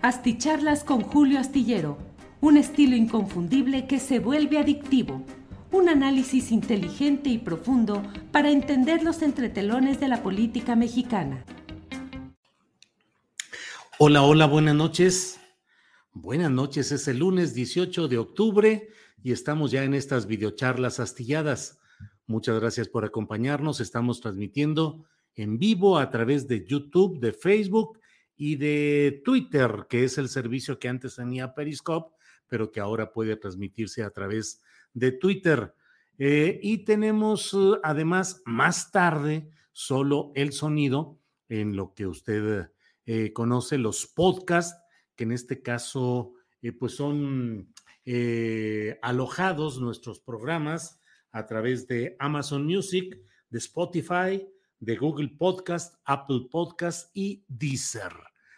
Asticharlas con Julio Astillero, un estilo inconfundible que se vuelve adictivo, un análisis inteligente y profundo para entender los entretelones de la política mexicana. Hola, hola, buenas noches. Buenas noches, es el lunes 18 de octubre y estamos ya en estas videocharlas astilladas. Muchas gracias por acompañarnos. Estamos transmitiendo en vivo a través de YouTube, de Facebook y de Twitter, que es el servicio que antes tenía Periscope, pero que ahora puede transmitirse a través de Twitter. Eh, y tenemos eh, además más tarde solo el sonido en lo que usted eh, conoce, los podcasts, que en este caso pues son alojados nuestros programas a través de Amazon Music, de Spotify, de Google Podcast, Apple Podcast y Deezer.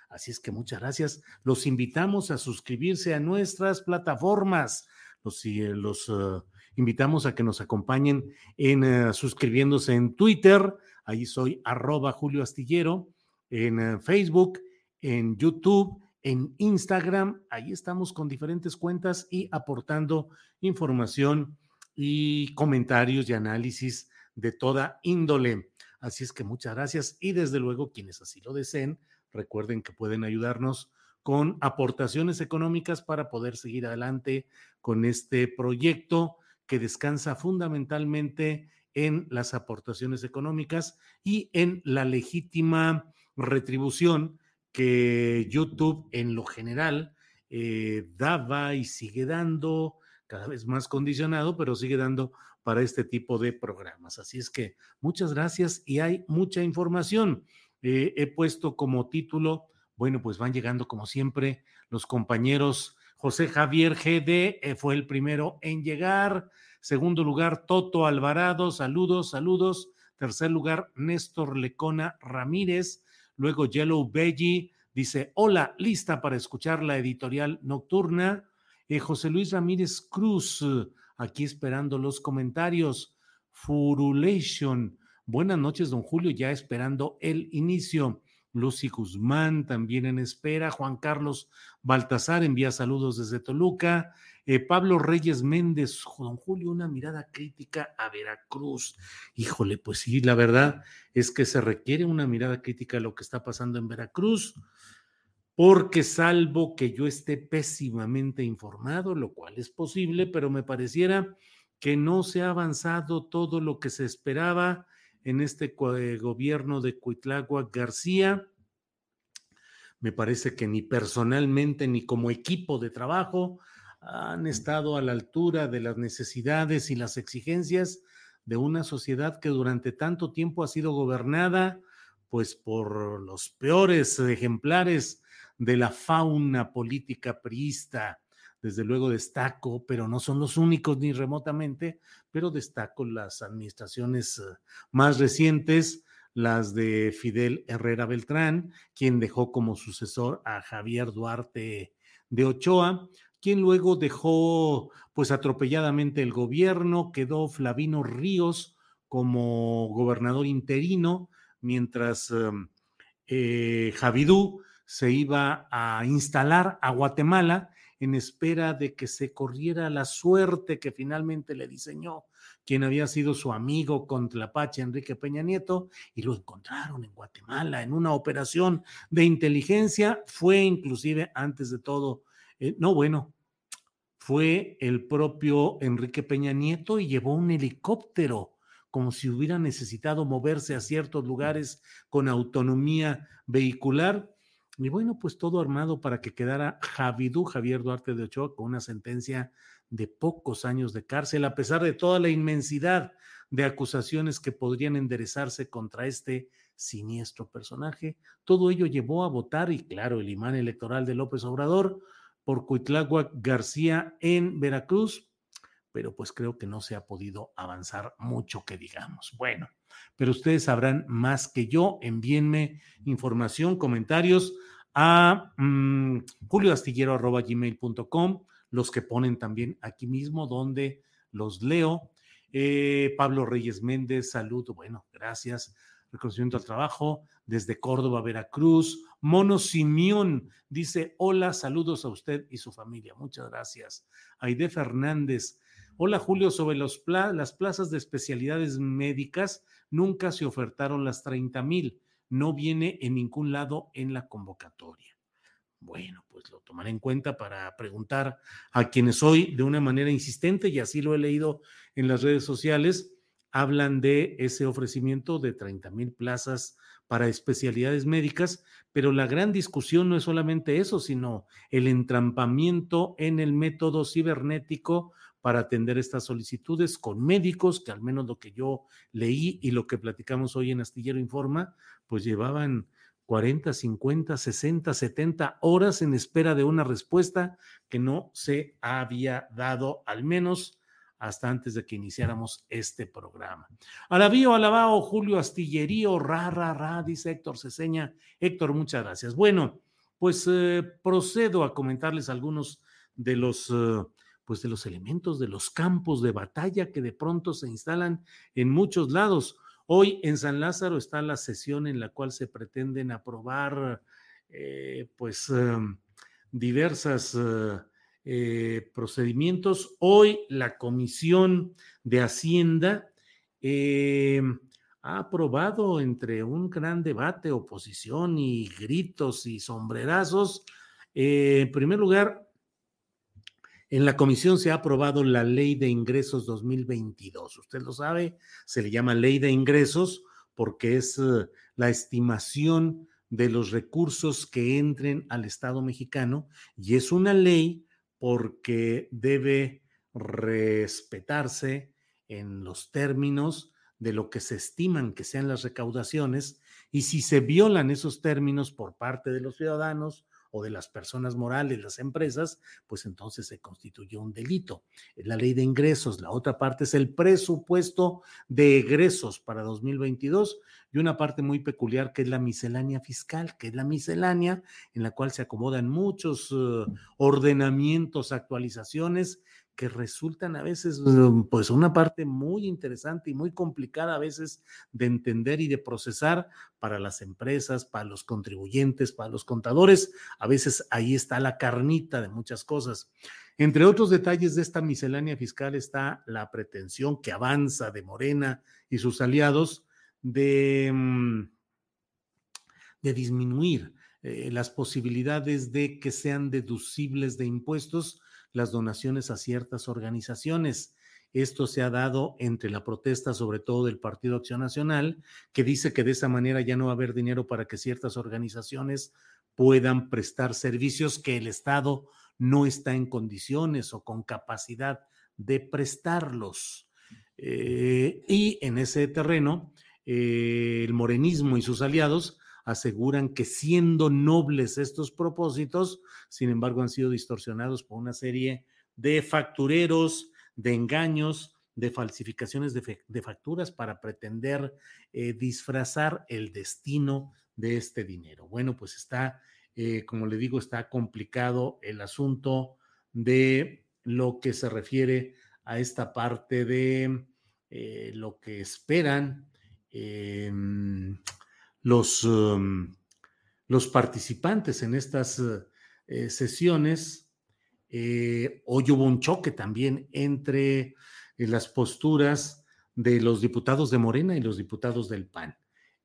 Así es que muchas gracias. Los invitamos a suscribirse a nuestras plataformas. Los, los uh, invitamos a que nos acompañen en uh, suscribiéndose en Twitter. Ahí soy arroba Julio Astillero. En Facebook, en YouTube, en Instagram. Ahí estamos con diferentes cuentas y aportando información y comentarios y análisis de toda índole. Así es que muchas gracias y desde luego quienes así lo deseen Recuerden que pueden ayudarnos con aportaciones económicas para poder seguir adelante con este proyecto que descansa fundamentalmente en las aportaciones económicas y en la legítima retribución que YouTube en lo general eh, daba y sigue dando, cada vez más condicionado, pero sigue dando para este tipo de programas. Así es que muchas gracias y hay mucha información. Eh, he puesto como título, bueno, pues van llegando como siempre los compañeros. José Javier GD eh, fue el primero en llegar. Segundo lugar, Toto Alvarado, saludos, saludos. Tercer lugar, Néstor Lecona Ramírez. Luego, Yellow Belly dice: Hola, lista para escuchar la editorial nocturna. Eh, José Luis Ramírez Cruz, aquí esperando los comentarios. Furulation, Buenas noches, don Julio, ya esperando el inicio. Lucy Guzmán también en espera. Juan Carlos Baltasar envía saludos desde Toluca. Eh, Pablo Reyes Méndez, don Julio, una mirada crítica a Veracruz. Híjole, pues sí, la verdad es que se requiere una mirada crítica a lo que está pasando en Veracruz, porque salvo que yo esté pésimamente informado, lo cual es posible, pero me pareciera que no se ha avanzado todo lo que se esperaba en este gobierno de Cuitlagua García. Me parece que ni personalmente ni como equipo de trabajo han estado a la altura de las necesidades y las exigencias de una sociedad que durante tanto tiempo ha sido gobernada pues por los peores ejemplares de la fauna política priista, desde luego destaco, pero no son los únicos ni remotamente, pero destaco las administraciones eh, más recientes, las de Fidel Herrera Beltrán, quien dejó como sucesor a Javier Duarte de Ochoa, quien luego dejó pues atropelladamente el gobierno, quedó Flavino Ríos como gobernador interino, mientras em, eh, Javidú se iba a instalar a Guatemala en espera de que se corriera la suerte que finalmente le diseñó quien había sido su amigo con Tlapache, Enrique Peña Nieto, y lo encontraron en Guatemala en una operación de inteligencia. Fue inclusive, antes de todo, eh, no bueno, fue el propio Enrique Peña Nieto y llevó un helicóptero como si hubiera necesitado moverse a ciertos lugares con autonomía vehicular. Y bueno, pues todo armado para que quedara Javidú Javier Duarte de Ochoa con una sentencia de pocos años de cárcel, a pesar de toda la inmensidad de acusaciones que podrían enderezarse contra este siniestro personaje. Todo ello llevó a votar, y claro, el imán electoral de López Obrador, por Cuitláhuac García en Veracruz, pero pues creo que no se ha podido avanzar mucho que digamos. Bueno, pero ustedes sabrán más que yo. Envíenme información, comentarios a mm, julioastillero.gmail.com los que ponen también aquí mismo, donde los leo. Eh, Pablo Reyes Méndez, saludo, bueno, gracias. Reconocimiento al trabajo desde Córdoba, Veracruz. Mono Simeón dice: Hola, saludos a usted y su familia. Muchas gracias. Aide Fernández. Hola Julio, sobre las plazas de especialidades médicas nunca se ofertaron las 30 mil. No viene en ningún lado en la convocatoria. Bueno, pues lo tomaré en cuenta para preguntar a quienes hoy de una manera insistente, y así lo he leído en las redes sociales, hablan de ese ofrecimiento de 30 mil plazas para especialidades médicas, pero la gran discusión no es solamente eso, sino el entrampamiento en el método cibernético para atender estas solicitudes con médicos, que al menos lo que yo leí y lo que platicamos hoy en Astillero Informa, pues llevaban 40, 50, 60, 70 horas en espera de una respuesta que no se había dado, al menos hasta antes de que iniciáramos este programa. Alabío, alabao, Julio Astillerío, ra, ra, ra, dice Héctor Ceseña. Héctor, muchas gracias. Bueno, pues eh, procedo a comentarles algunos de los, eh, pues de los elementos, de los campos de batalla que de pronto se instalan en muchos lados. Hoy en San Lázaro está la sesión en la cual se pretenden aprobar eh, pues em, diversas eh, eh, procedimientos. Hoy la Comisión de Hacienda em, ha aprobado entre un gran debate, oposición y gritos y sombrerazos, en primer lugar, en la comisión se ha aprobado la ley de ingresos 2022. Usted lo sabe, se le llama ley de ingresos porque es eh, la estimación de los recursos que entren al Estado mexicano y es una ley porque debe respetarse en los términos de lo que se estiman que sean las recaudaciones y si se violan esos términos por parte de los ciudadanos o de las personas morales, las empresas, pues entonces se constituye un delito. La ley de ingresos, la otra parte es el presupuesto de egresos para 2022 y una parte muy peculiar que es la miscelánea fiscal, que es la miscelánea en la cual se acomodan muchos eh, ordenamientos, actualizaciones que resultan a veces, mm, pues, una parte muy interesante y muy complicada a veces de entender y de procesar para las empresas, para los contribuyentes, para los contadores. A veces ahí está la carnita de muchas cosas. Entre otros detalles de esta miscelánea fiscal está la pretensión que avanza de Morena y sus aliados de, mm, de disminuir eh, las posibilidades de que sean deducibles de impuestos las donaciones a ciertas organizaciones. Esto se ha dado entre la protesta, sobre todo del Partido Acción Nacional, que dice que de esa manera ya no va a haber dinero para que ciertas organizaciones puedan prestar servicios que el Estado no está en condiciones o con capacidad de prestarlos. Eh, y en ese terreno, eh, el morenismo y sus aliados aseguran que siendo nobles estos propósitos, sin embargo han sido distorsionados por una serie de factureros, de engaños, de falsificaciones de, facturas para pretender eh, disfrazar el destino de este dinero. Bueno, pues está, eh, como le digo, está complicado el asunto de lo que se refiere a esta parte de eh, lo que esperan los, um, los participantes en estas eh, sesiones, hoy hubo un choque también entre las posturas de los diputados de Morena y los diputados del PAN.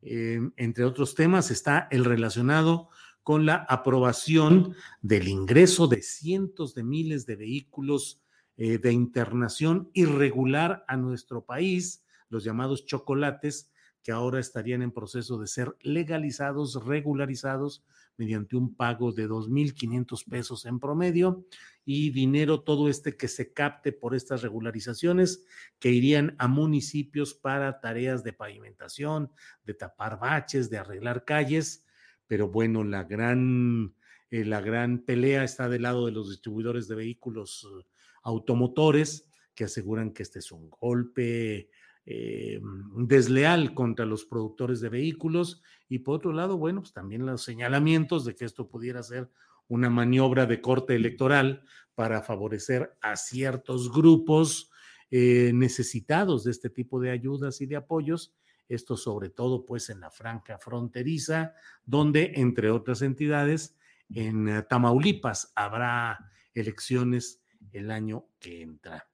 entre otros temas está el relacionado con la aprobación del ingreso de cientos de miles de vehículos eh, de internación irregular a nuestro país, los llamados chocolates, que ahora estarían en proceso de ser legalizados, regularizados mediante un pago de 2.500 pesos en promedio y dinero todo este que se capte por estas regularizaciones que irían a municipios para tareas de pavimentación, de tapar baches, de arreglar calles. Pero bueno, la gran, eh, la gran pelea está del lado de los distribuidores de vehículos eh, automotores que aseguran que este es un golpe eh, desleal contra los productores de vehículos y por otro lado, bueno, pues también los señalamientos de que esto pudiera ser una maniobra de corte electoral para favorecer a ciertos grupos necesitados de este tipo de ayudas y de apoyos esto sobre todo pues en la franja fronteriza, donde entre otras entidades, en eh, Tamaulipas habrá elecciones el año que entra.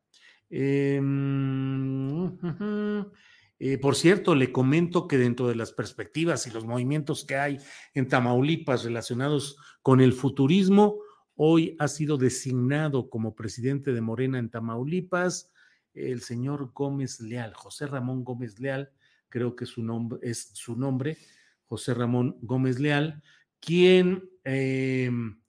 Em, eh, por cierto, le comento que dentro de las perspectivas y los movimientos que hay en Tamaulipas relacionados con el futurismo, hoy ha sido designado como presidente de Morena en Tamaulipas el señor Gómez Leal, José Ramón Gómez Leal, creo que su nombre es su nombre, José Ramón Gómez Leal, quien em,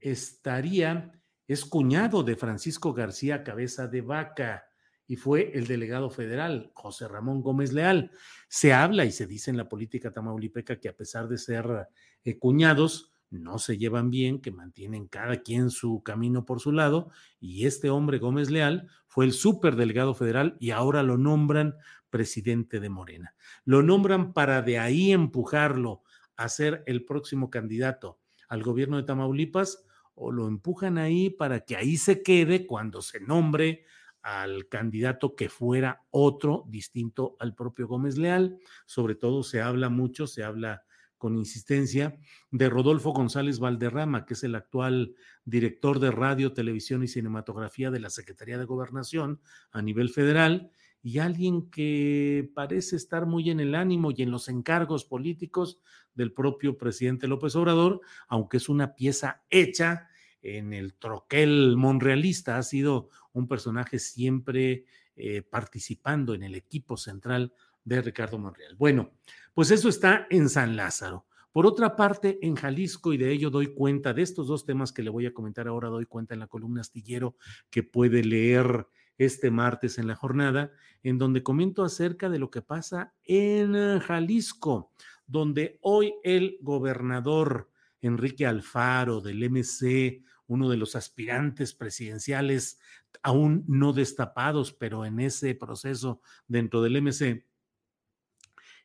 estaría, es cuñado de Francisco García Cabeza de Vaca y fue el delegado federal, José Ramón Gómez Leal. Se habla y se dice en la política tamaulipeca que a pesar de ser eh, cuñados, no se llevan bien, que mantienen cada quien su camino por su lado, y este hombre, Gómez Leal, fue el superdelegado federal y ahora lo nombran presidente de Morena. Lo nombran para de ahí empujarlo a ser el próximo candidato al gobierno de Tamaulipas o lo empujan ahí para que ahí se quede cuando se nombre al candidato que fuera otro distinto al propio Gómez Leal. Sobre todo se habla mucho, se habla con insistencia, de Rodolfo González Valderrama, que es el actual director de radio, televisión y cinematografía de la Secretaría de Gobernación a nivel federal, y alguien que parece estar muy en el ánimo y en los encargos políticos del propio presidente López Obrador, aunque es una pieza hecha en el troquel monrealista, ha sido un personaje siempre eh, participando en el equipo central de Ricardo Monreal. Bueno, pues eso está en San Lázaro. Por otra parte, en Jalisco, y de ello doy cuenta, de estos dos temas que le voy a comentar ahora, doy cuenta en la columna astillero que puede leer este martes en la jornada, en donde comento acerca de lo que pasa en Jalisco, donde hoy el gobernador Enrique Alfaro del MC, uno de los aspirantes presidenciales aún no destapados, pero en ese proceso dentro del MC,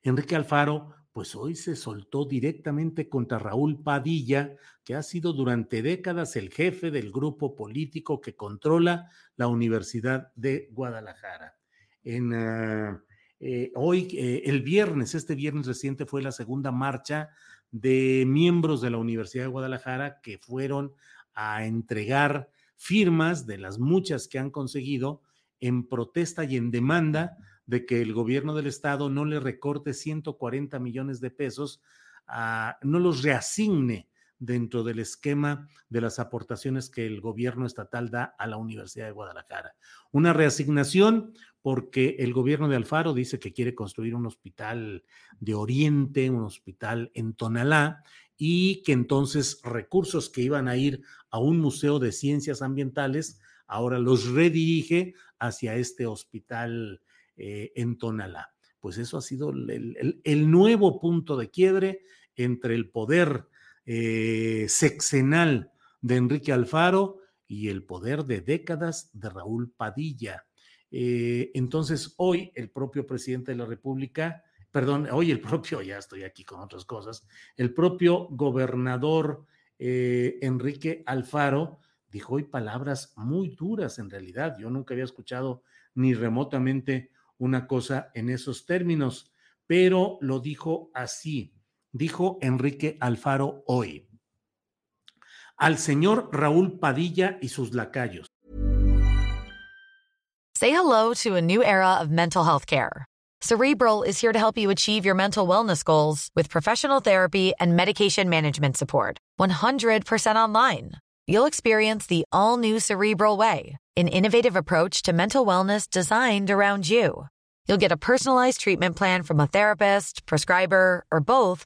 Enrique Alfaro, pues hoy se soltó directamente contra Raúl Padilla, que ha sido durante décadas el jefe del grupo político que controla la Universidad de Guadalajara. En, ah, eh, hoy, eh, el viernes, este viernes reciente fue la segunda marcha de miembros de la Universidad de Guadalajara que fueron a entregar firmas de las muchas que han conseguido en protesta y en demanda de que el gobierno del estado no le recorte 140 millones de pesos, no los reasigne dentro del esquema de las aportaciones que el gobierno estatal da a la Universidad de Guadalajara. Una reasignación porque el gobierno de Alfaro dice que quiere construir un hospital de Oriente, un hospital en Tonalá, y que entonces recursos que iban a ir a un museo de ciencias ambientales, ahora los redirige hacia este hospital eh, en Tonalá. Pues eso ha sido el, nuevo punto de quiebre entre el poder eh, sexenal de Enrique Alfaro y el poder de décadas de Raúl Padilla. Eh, entonces, hoy el propio presidente de la República, perdón, hoy el propio, ya estoy aquí con otras cosas, el propio gobernador Enrique Alfaro dijo hoy palabras muy duras en realidad. Yo nunca había escuchado ni remotamente una cosa en esos términos, pero lo dijo así. Dijo Enrique Alfaro hoy. Al señor Raúl Padilla y sus lacayos. Say hello to a new era of mental health care. Cerebral is here to help you achieve your mental wellness goals with professional therapy and medication management support. 100% online. You'll experience the all new Cerebral Way, an innovative approach to mental wellness designed around you. You'll get a personalized treatment plan from a therapist, prescriber, or both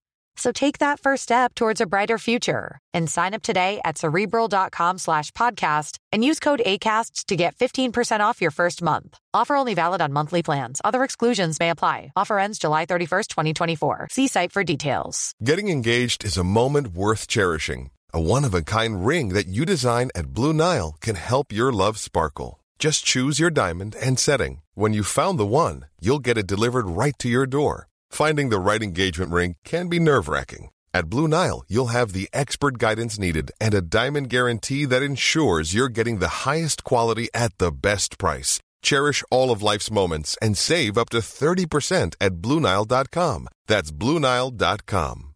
So take that first step towards a brighter future and sign up today at cerebral.com slash podcast and use code ACasts to get 15% off your first month. Offer only valid on monthly plans. Other exclusions may apply. Offer ends July 31st, 2024. See site for details. Getting engaged is a moment worth cherishing. A one of a kind ring that you design at Blue Nile can help your love sparkle. Just choose your diamond and setting. When you found the one, you'll get it delivered right to your door. Finding the right engagement ring can be nerve wracking. At Blue Nile, you'll have the expert guidance needed and a diamond guarantee that ensures you're getting the highest quality at the best price. Cherish all of life's moments and save up to 30% at BlueNile.com. That's BlueNile.com.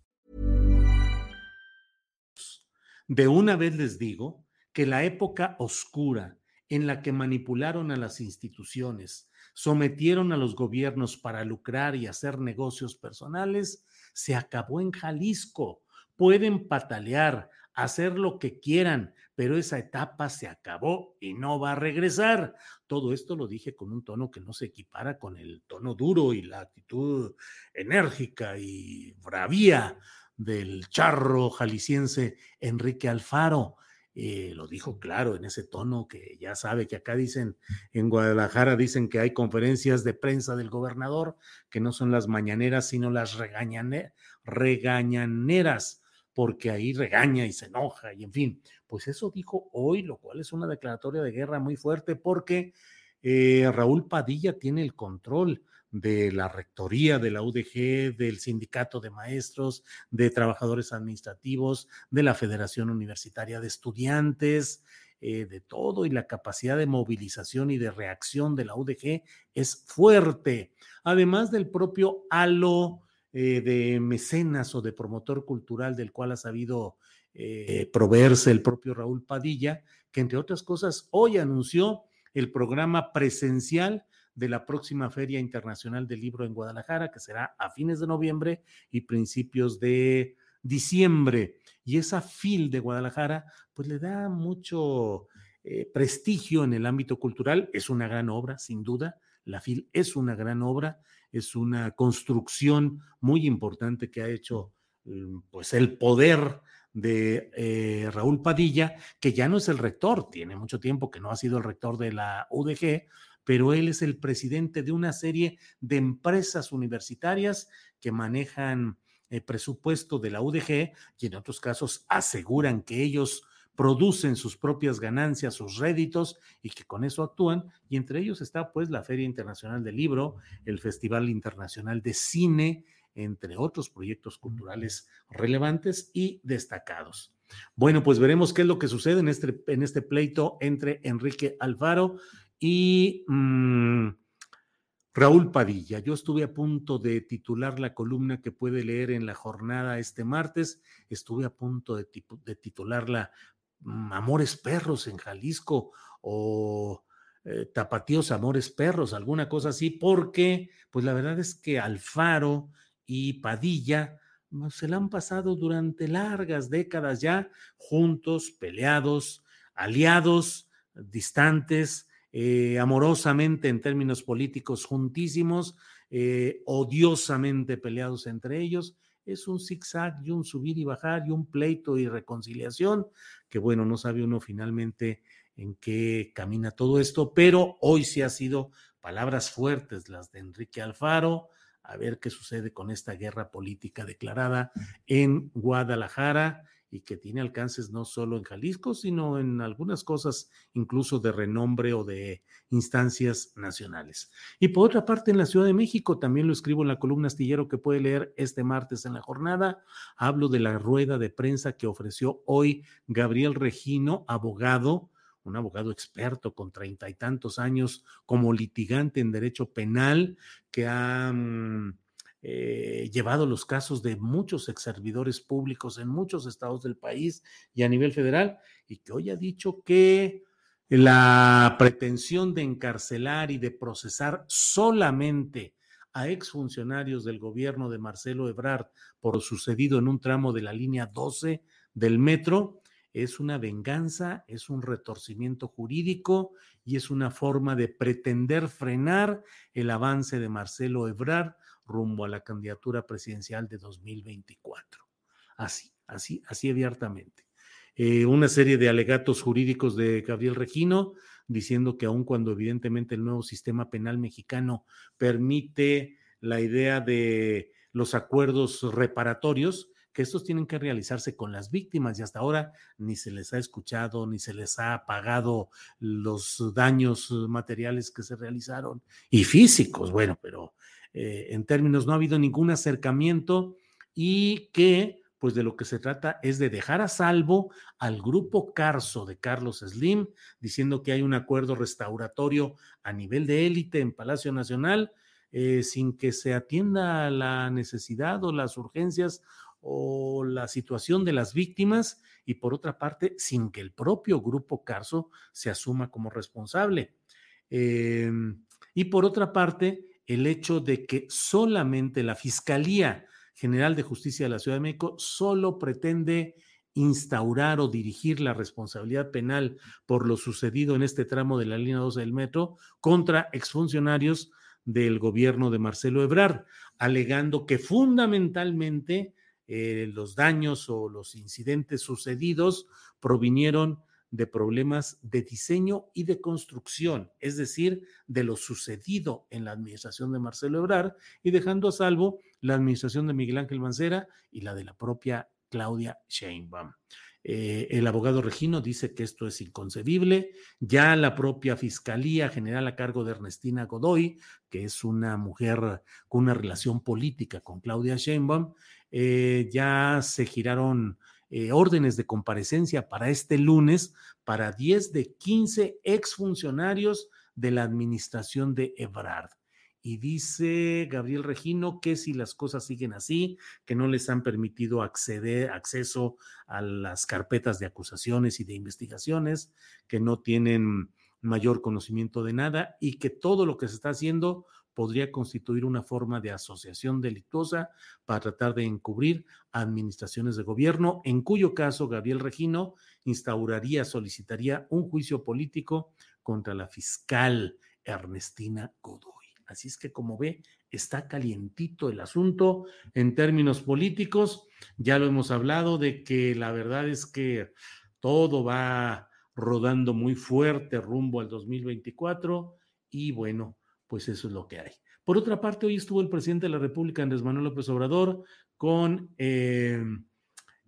De una vez les digo que la época oscura en la que manipularon a las instituciones, sometieron a los gobiernos para lucrar y hacer negocios personales, se acabó en Jalisco. Pueden patalear, hacer lo que quieran, pero esa etapa se acabó y no va a regresar. Todo esto lo dije con un tono que no se equipara con el tono duro y la actitud enérgica y bravía del charro jalisciense Enrique Alfaro. Lo dijo claro en ese tono que ya sabe que acá dicen, en Guadalajara dicen que hay conferencias de prensa del gobernador, que no son las mañaneras, sino las regañaneras, porque ahí regaña y se enoja, y en fin, pues eso dijo hoy, lo cual es una declaratoria de guerra muy fuerte, porque eh, Raúl Padilla tiene el control de la rectoría de la UDG, del sindicato de maestros, de trabajadores administrativos, de la Federación Universitaria de Estudiantes, eh, de todo y la capacidad de movilización y de reacción de la UDG es fuerte. Además del propio halo eh, de mecenas o de promotor cultural del cual ha sabido eh, proveerse el propio Raúl Padilla, que entre otras cosas hoy anunció el programa presencial de la próxima Feria Internacional del Libro en Guadalajara, que será a fines de noviembre y principios de diciembre. Y esa FIL de Guadalajara, pues le da mucho eh, prestigio en el ámbito cultural. Es una gran obra, sin duda. La FIL es una gran obra, es una construcción muy importante que ha hecho mm, pues el poder de eh, Raúl Padilla, que ya no es el rector, tiene mucho tiempo que no ha sido el rector de la UDG, pero él es el presidente de una serie de empresas universitarias que manejan el presupuesto de la UDG y en otros casos aseguran que ellos producen sus propias ganancias, sus réditos y que con eso actúan. Y entre ellos está pues la Feria Internacional del Libro, el Festival Internacional de Cine, entre otros proyectos culturales relevantes y destacados. Bueno, pues veremos qué es lo que sucede en este, en este pleito entre Enrique Alfaro y mm, Raúl Padilla. Yo estuve a punto de titular la columna que puede leer en la jornada este martes. Estuve a punto de, titularla mm, Amores Perros en Jalisco o eh, Tapatíos Amores Perros, alguna cosa así, porque pues la verdad es que Alfaro y Padilla mm, se la han pasado durante largas décadas ya juntos, peleados, aliados, distantes, eh, amorosamente en términos políticos juntísimos, eh, odiosamente peleados entre ellos. Es un zigzag y un subir y bajar y un pleito y reconciliación, que bueno, no sabe uno finalmente en qué camina todo esto, pero hoy sí ha sido palabras fuertes las de Enrique Alfaro, a ver qué sucede con esta guerra política declarada en Guadalajara y que tiene alcances no solo en Jalisco, sino en algunas cosas incluso de renombre o de instancias nacionales. Y por otra parte, en la Ciudad de México, también lo escribo en la columna astillero que puede leer este martes en la jornada, hablo de la rueda de prensa que ofreció hoy Gabriel Regino, abogado, un abogado experto con treinta y tantos años como litigante en derecho penal, que ha... Mm, eh, llevado los casos de muchos exservidores públicos en muchos estados del país y a nivel federal, y que hoy ha dicho que la pretensión de encarcelar y de procesar solamente a exfuncionarios del gobierno de Marcelo Ebrard por lo sucedido en un tramo de la línea 12 del metro es una venganza, es un retorcimiento jurídico y es una forma de pretender frenar el avance de Marcelo Ebrard rumbo a la candidatura presidencial de 2024. Así, así, así abiertamente. Eh, una serie de alegatos jurídicos de Gabriel Regino diciendo que aun cuando evidentemente el nuevo sistema penal mexicano permite la idea de los acuerdos reparatorios, que estos tienen que realizarse con las víctimas y hasta ahora ni se les ha escuchado ni se les ha pagado los daños materiales que se realizaron y físicos, bueno, pero eh, en términos, no ha habido ningún acercamiento y que pues de lo que se trata es de dejar a salvo al grupo Carso de Carlos Slim, diciendo que hay un acuerdo restauratorio a nivel de élite en Palacio Nacional, eh, sin que se atienda la necesidad o las urgencias o la situación de las víctimas y por otra parte, sin que el propio grupo Carso se asuma como responsable. Em, y por otra parte, el hecho de que solamente la Fiscalía General de Justicia de la Ciudad de México solo pretende instaurar o dirigir la responsabilidad penal por lo sucedido en este tramo de la línea 12 del metro contra exfuncionarios del gobierno de Marcelo Ebrard, alegando que fundamentalmente eh, los daños o los incidentes sucedidos provinieron de problemas de diseño y de construcción, es decir, de lo sucedido en la administración de Marcelo Ebrard y dejando a salvo la administración de Miguel Ángel Mancera y la de la propia Claudia Sheinbaum. Eh, el abogado Regino dice que esto es inconcebible. Ya la propia Fiscalía General a cargo de Ernestina Godoy, que es una mujer con una relación política con Claudia Sheinbaum, eh, ya se giraron eh, órdenes de comparecencia para este lunes para 10 de 15 exfuncionarios de la administración de Ebrard. Y dice Gabriel Regino que si las cosas siguen así, que no les han permitido acceder, acceso a las carpetas de acusaciones y de investigaciones, que no tienen mayor conocimiento de nada y que todo lo que se está haciendo podría constituir una forma de asociación delictuosa para tratar de encubrir administraciones de gobierno, en cuyo caso Gabriel Regino instauraría, solicitaría un juicio político contra la fiscal Ernestina Godoy. Así es que como ve, está calientito el asunto en términos políticos. Ya lo hemos hablado de que la verdad es que todo va rodando muy fuerte rumbo al 2024 y bueno, pues eso es lo que hay. Por otra parte, hoy estuvo el presidente de la República, Andrés Manuel López Obrador, con eh,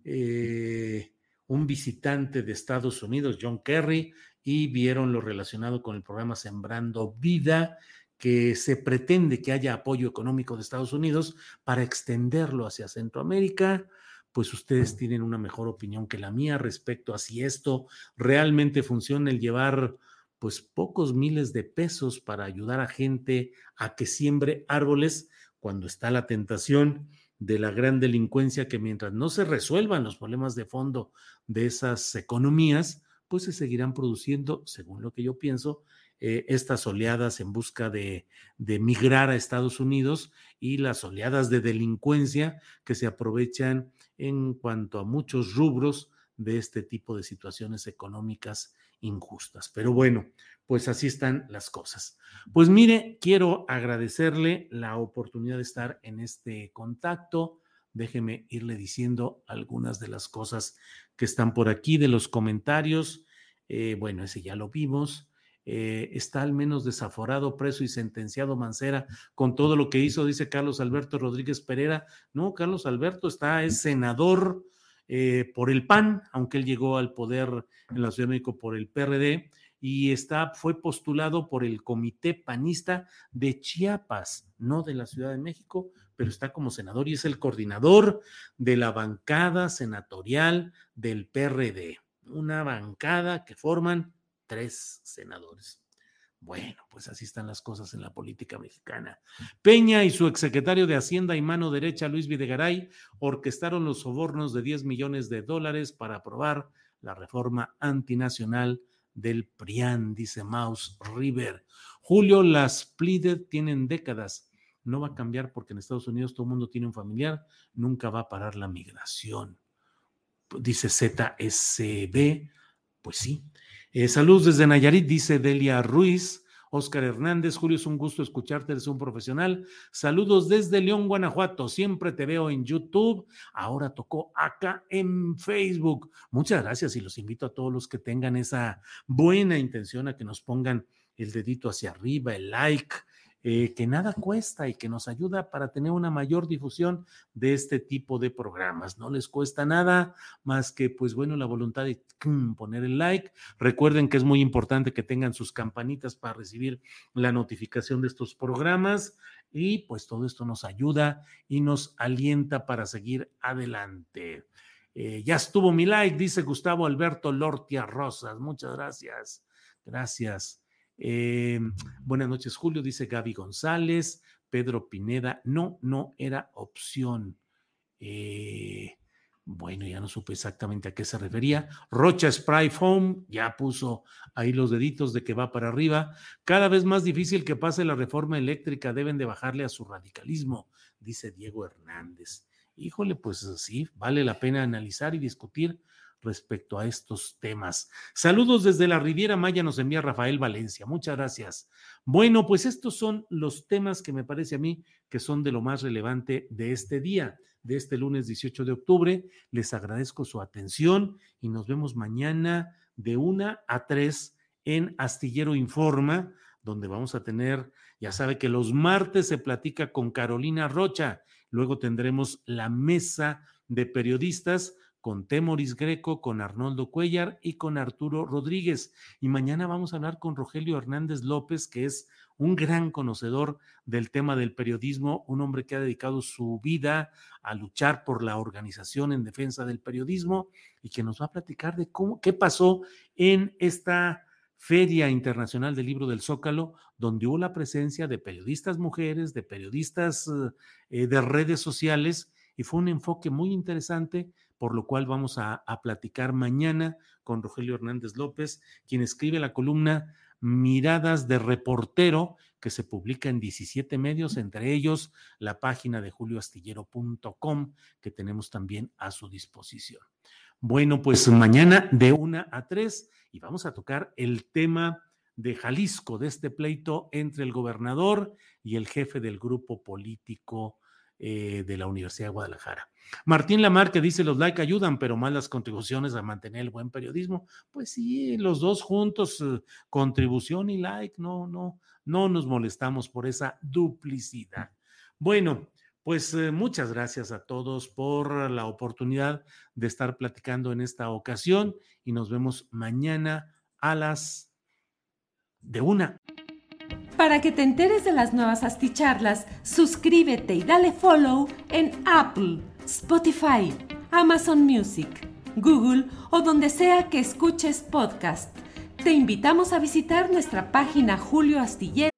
eh, un visitante de Estados Unidos, John Kerry, y vieron lo relacionado con el programa Sembrando Vida, que se pretende que haya apoyo económico de Estados Unidos para extenderlo hacia Centroamérica pues ustedes tienen una mejor opinión que la mía respecto a si esto realmente funciona, el llevar pues pocos miles de pesos para ayudar a gente a que siembre árboles cuando está la tentación de la gran delincuencia que mientras no se resuelvan los problemas de fondo de esas economías, pues se seguirán produciendo, según lo que yo pienso, eh, estas oleadas en busca de, de, migrar a Estados Unidos y las oleadas de delincuencia que se aprovechan en cuanto a muchos rubros de este tipo de situaciones económicas injustas. Pero bueno, pues así están las cosas. Pues mire, quiero agradecerle la oportunidad de estar en este contacto. Déjeme irle diciendo algunas de las cosas que están por aquí, de los comentarios. Eh, bueno, ese ya lo vimos. Eh, está al menos desaforado, preso y sentenciado Mancera con todo lo que hizo, dice Carlos Alberto Rodríguez Pereira. No, Carlos Alberto está, es senador eh, por el PAN, aunque él llegó al poder en la Ciudad de México por el PRD, y está, fue postulado por el Comité Panista de Chiapas, no de la Ciudad de México, pero está como senador y es el coordinador de la bancada senatorial del PRD, una bancada que forman tres senadores. Bueno, pues así están las cosas en la política mexicana. Peña y su exsecretario de Hacienda y mano derecha, Luis Videgaray, orquestaron los sobornos de 10 millones de dólares para aprobar la reforma antinacional del PRIAN, dice Maus River. Julio, las pleaded tienen décadas. No va a cambiar porque en Estados Unidos todo el mundo tiene un familiar. Nunca va a parar la migración. Dice ZSB. Pues sí. Eh, saludos desde Nayarit, dice Delia Ruiz. Oscar Hernández, Julio, es un gusto escucharte, eres un profesional. Saludos desde León, Guanajuato. Siempre te veo en YouTube. Ahora tocó acá en Facebook. Muchas gracias y los invito a todos los que tengan esa buena intención a que nos pongan el dedito hacia arriba, el like, eh, que nada cuesta y que nos ayuda para tener una mayor difusión de este tipo de programas. No les cuesta nada más que, pues bueno, la voluntad de poner el like. Recuerden que es muy importante que tengan sus campanitas para recibir la notificación de estos programas y pues todo esto nos ayuda y nos alienta para seguir adelante. Eh, ya estuvo mi like, dice Gustavo Alberto Lortia Rosas. Muchas gracias. Gracias. Eh, buenas noches, Julio, dice Gaby González. Pedro Pineda, no, no era opción. Eh, bueno, ya no supe exactamente a qué se refería. Rocha Spray Foam ya puso ahí los deditos de que va para arriba. Cada vez más difícil que pase la reforma eléctrica, deben de bajarle a su radicalismo, dice Diego Hernández. Híjole, pues sí, vale la pena analizar y discutir respecto a estos temas. Saludos desde la Riviera Maya, nos envía Rafael Valencia. Muchas gracias. Bueno, pues estos son los temas que me parece a mí que son de lo más relevante de este día, de este lunes 18 de octubre. Les agradezco su atención y nos vemos mañana de una a tres en Astillero Informa, donde vamos a tener, ya sabe que los martes se platica con Carolina Rocha, luego tendremos la mesa de periodistas con Temoris Greco, con Arnoldo Cuellar y con Arturo Rodríguez. Y mañana vamos a hablar con Rogelio Hernández López, que es un gran conocedor del tema del periodismo, un hombre que ha dedicado su vida a luchar por la organización en defensa del periodismo y que nos va a platicar de cómo, qué pasó en esta Feria Internacional del Libro del Zócalo, donde hubo la presencia de periodistas mujeres, de periodistas eh, de redes sociales, y fue un enfoque muy interesante por lo cual vamos a, platicar mañana con Rogelio Hernández López, quien escribe la columna Miradas de Reportero, que se publica en 17 medios, entre ellos la página de julioastillero.com, que tenemos también a su disposición. Bueno, pues mañana de una a tres y vamos a tocar el tema de Jalisco, de este pleito entre el gobernador y el jefe del grupo político eh, de la Universidad de Guadalajara. Martín Lamarque dice, los likes ayudan, pero más las contribuciones a mantener el buen periodismo. Pues sí, los dos juntos, eh, contribución y like, no, no, no nos molestamos por esa duplicidad. Bueno, pues eh, muchas gracias a todos por la oportunidad de estar platicando en esta ocasión y nos vemos mañana a las de una. Para que te enteres de las nuevas asticharlas, suscríbete y dale follow en Apple, Spotify, Amazon Music, Google o donde sea que escuches podcast. Te invitamos a visitar nuestra página Julio Astillero.